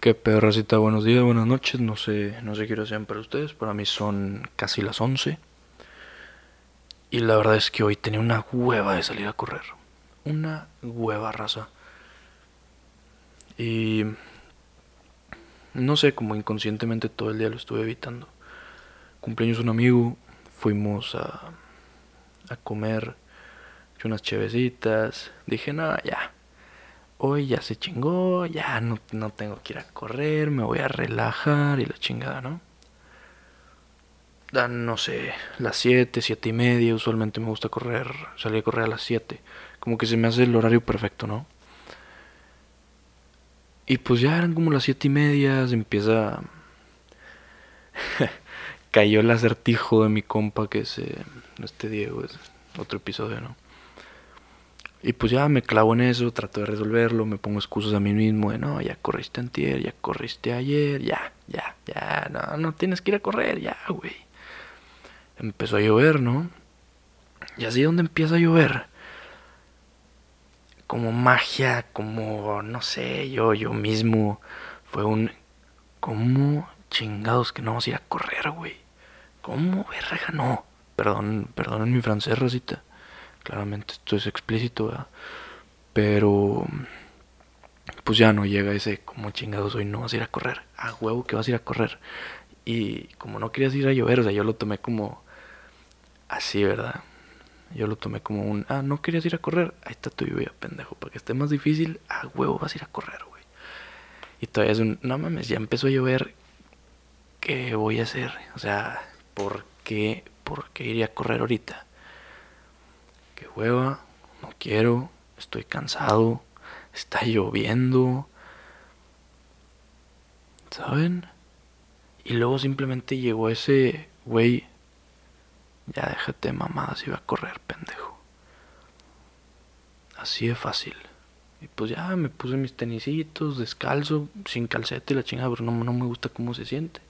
Qué pedorracita, buenos días, buenas noches, no sé, no sé qué hora sean para ustedes, para mí son casi las 11. Y la verdad es que hoy tenía una hueva de salir a correr. Una hueva raza. Y no sé, como inconscientemente todo el día lo estuve evitando. Cumpleaños un amigo, fuimos a, a comer, unas chevecitas. Dije, no, ya, hoy ya se chingó, ya no, no tengo que ir a correr, me voy a relajar y la chingada, ¿no? Dan, no sé, las 7, 7 y media, usualmente me gusta correr, salir a correr a las 7, como que se me hace el horario perfecto, ¿no? Y pues ya eran como las 7 y media, se empieza... Cayó el acertijo de mi compa, que es eh, este Diego, es otro episodio, ¿no? Y pues ya me clavo en eso, trato de resolverlo, me pongo excusas a mí mismo de no, ya corriste antier, ya corriste ayer, ya, ya, ya, no, no tienes que ir a correr, ya, güey. Empezó a llover, ¿no? Y así donde empieza a llover. Como magia, como, no sé, yo, yo mismo. Fue un, ¿cómo chingados que no vamos a ir a correr, güey? ¿Cómo, verga, no? Perdón, perdón en mi francés, Rosita. Claramente esto es explícito. Pero pues ya no llega ese como chingados hoy no vas a ir a correr. A huevo que vas a ir a correr. Y como no querías ir a llover, o sea, yo lo tomé como así, ¿verdad? Yo lo tomé como un, ah, no querías ir a correr, ahí está tu lluvia, pendejo. Para que esté más difícil, a huevo vas a ir a correr, güey. Y todavía es un, no mames, ya empezó a llover, ¿qué voy a hacer? O sea, ¿por qué, por qué iría a correr ahorita? Qué hueva, no quiero, estoy cansado, está lloviendo. ¿Saben? Y luego simplemente llegó ese güey, ya déjate mamadas y va a correr, pendejo. Así de fácil. Y pues ya me puse mis tenisitos, descalzo, sin calceta y la chingada, pero no, no me gusta cómo se siente.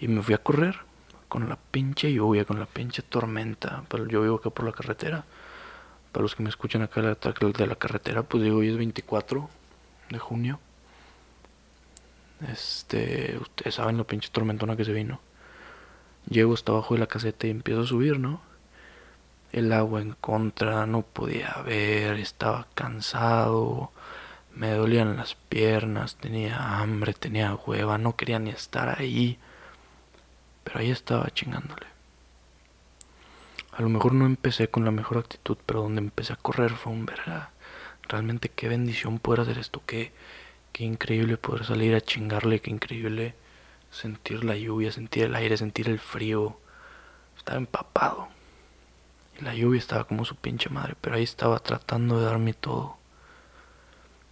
Y me fui a correr con la pinche lluvia, con la pinche tormenta. Pero yo vivo acá por la carretera. Para los que me escuchan acá de la carretera, pues digo, hoy es 24 de junio. Este, ustedes saben la pinche tormentona que se vino. Llego hasta abajo de la caseta y empiezo a subir, ¿no? El agua en contra, no podía ver, estaba cansado, me dolían las piernas, tenía hambre, tenía hueva, no quería ni estar ahí. Pero ahí estaba chingándole. A lo mejor no empecé con la mejor actitud, pero donde empecé a correr fue un verga. Realmente qué bendición poder hacer esto, qué, qué increíble poder salir a chingarle, qué increíble sentir la lluvia, sentir el aire, sentir el frío. Estaba empapado. Y la lluvia estaba como su pinche madre, pero ahí estaba tratando de darme todo.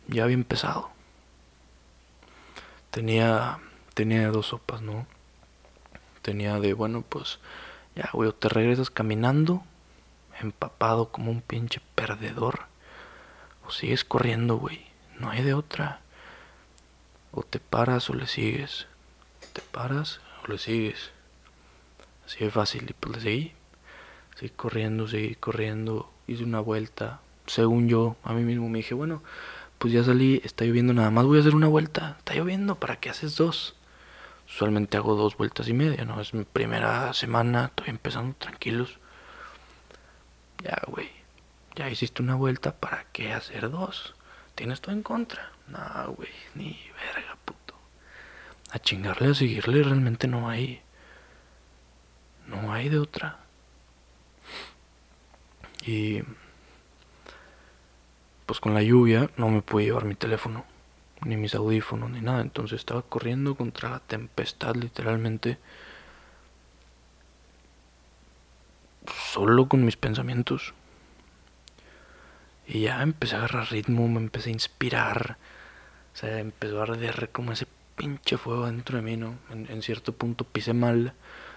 Ya había empezado. Tenía, tenía dos sopas, ¿no? Tenía de, bueno, pues ya, güey, o te regresas caminando, empapado como un pinche perdedor, o sigues corriendo, güey, no hay de otra. O te paras o le sigues. Te paras o le sigues. Así de fácil. Y pues le seguí. Seguí corriendo, seguí corriendo. Hice una vuelta. Según yo, a mí mismo me dije, bueno, pues ya salí, está lloviendo nada más, voy a hacer una vuelta. Está lloviendo, ¿para qué haces dos? Usualmente hago dos vueltas y media, ¿no? Es mi primera semana, estoy empezando tranquilos. Ya, güey, ya hiciste una vuelta, ¿para qué hacer dos? Tienes todo en contra. No, güey, ni verga, puto. A chingarle, a seguirle, realmente no hay. No hay de otra. Y. Pues con la lluvia no me pude llevar mi teléfono ni mis audífonos, ni nada. Entonces estaba corriendo contra la tempestad, literalmente. Solo con mis pensamientos. Y ya empecé a agarrar ritmo, me empecé a inspirar. O sea, empezó a arder como ese pinche fuego dentro de mí, ¿no? En, en cierto punto pisé mal,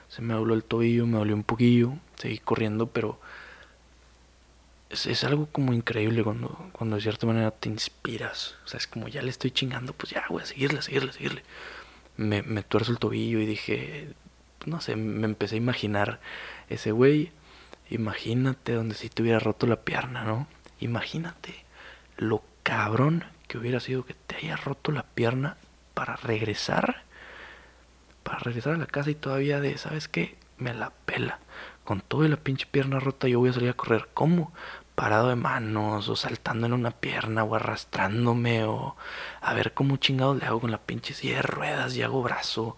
se me dobló el tobillo, me dolió un poquillo, seguí corriendo, pero es, algo como increíble cuando, cuando de cierta manera te inspiras. O sea, es como ya le estoy chingando, pues ya, voy a seguirle, seguirle, seguirle. Me, me tuerzo el tobillo y dije, no sé, me empecé a imaginar ese güey. Imagínate donde si te hubiera roto la pierna, ¿no? Imagínate lo cabrón que hubiera sido que te haya roto la pierna para regresar, para regresar a la casa y todavía de, ¿sabes qué? Me la pela. Con toda la pinche pierna rota yo voy a salir a correr. ¿Cómo? Parado de manos o saltando en una pierna o arrastrándome o a ver cómo chingados le hago con la pinche silla de ruedas y hago brazo.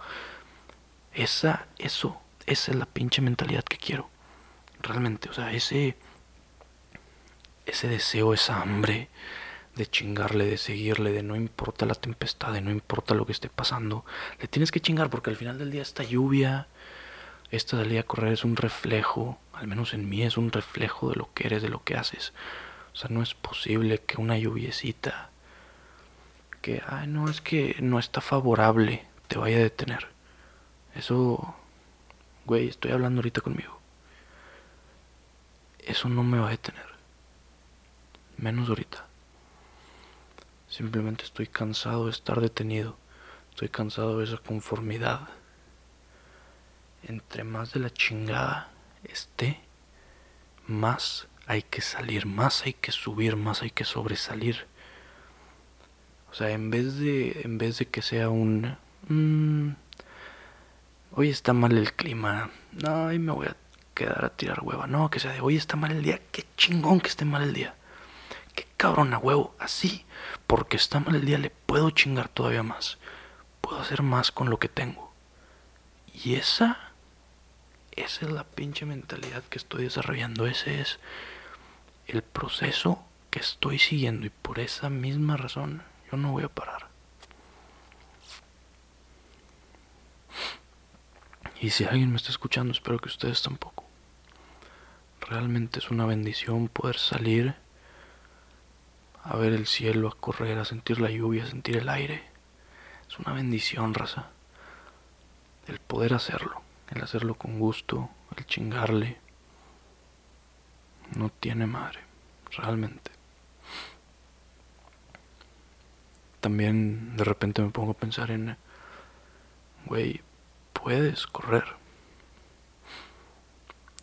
Esa, eso, esa es la pinche mentalidad que quiero. Realmente, o sea, ese ese deseo, esa hambre de chingarle, de seguirle, de no importa la tempestad, de no importa lo que esté pasando, le tienes que chingar porque al final del día esta lluvia, esta salida a correr es un reflejo, al menos en mí es un reflejo de lo que eres, de lo que haces. O sea, no es posible que una lluviecita, que, ay, no, es que no está favorable, te vaya a detener. Eso, güey, estoy hablando ahorita conmigo. Eso no me va a detener menos ahorita. Simplemente estoy cansado de estar detenido. Estoy cansado de esa conformidad. Entre más de la chingada esté, más hay que salir, más hay que subir, más hay que sobresalir. O sea, en vez de, en vez de que sea un... Mm, hoy está mal el clima. No, me voy a quedar a tirar hueva. No, que sea de hoy está mal el día. Qué chingón que esté mal el día qué cabrón a huevo, así, porque está mal el día, le puedo chingar todavía más. Puedo hacer más con lo que tengo. Y esa, esa es la pinche mentalidad que estoy desarrollando. Ese es el proceso que estoy siguiendo. Y por esa misma razón, yo no voy a parar. Y si alguien me está escuchando, espero que ustedes tampoco. Realmente es una bendición poder salir a ver el cielo, a correr, a sentir la lluvia, a sentir el aire. Es una bendición, raza. El poder hacerlo, el hacerlo con gusto, el chingarle. No tiene madre, realmente. También de repente me pongo a pensar en, güey, puedes correr.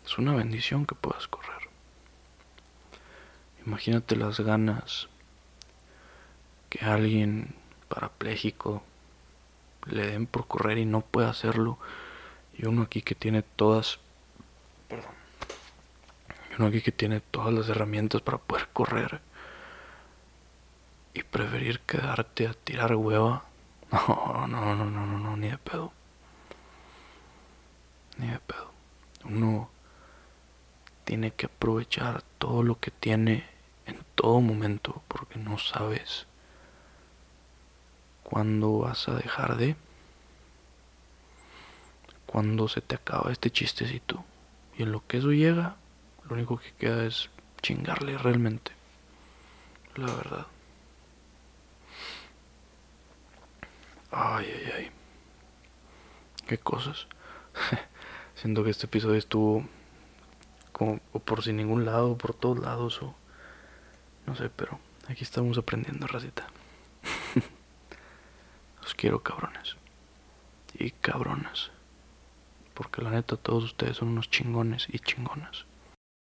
Es una bendición que puedas correr. Imagínate las ganas que alguien parapléjico le den por correr y no pueda hacerlo. Y uno aquí que tiene todas. Perdón. Y uno aquí que tiene todas las herramientas para poder correr. Y preferir quedarte a tirar hueva. No, no, no, no, no, no, ni de pedo. Ni de pedo. Uno tiene que aprovechar todo lo que tiene en todo momento porque no sabes cuándo vas a dejar de, cuándo se te acaba este chistecito. Y en lo que eso llega, lo único que queda es chingarle realmente. La verdad. Ay, ay, ay. Qué cosas. Siento que este episodio estuvo como o por sin ningún lado, por todos lados o no sé, pero aquí estamos aprendiendo, racita. Los quiero, cabrones. Y cabronas. Porque la neta, todos ustedes son unos chingones y chingonas.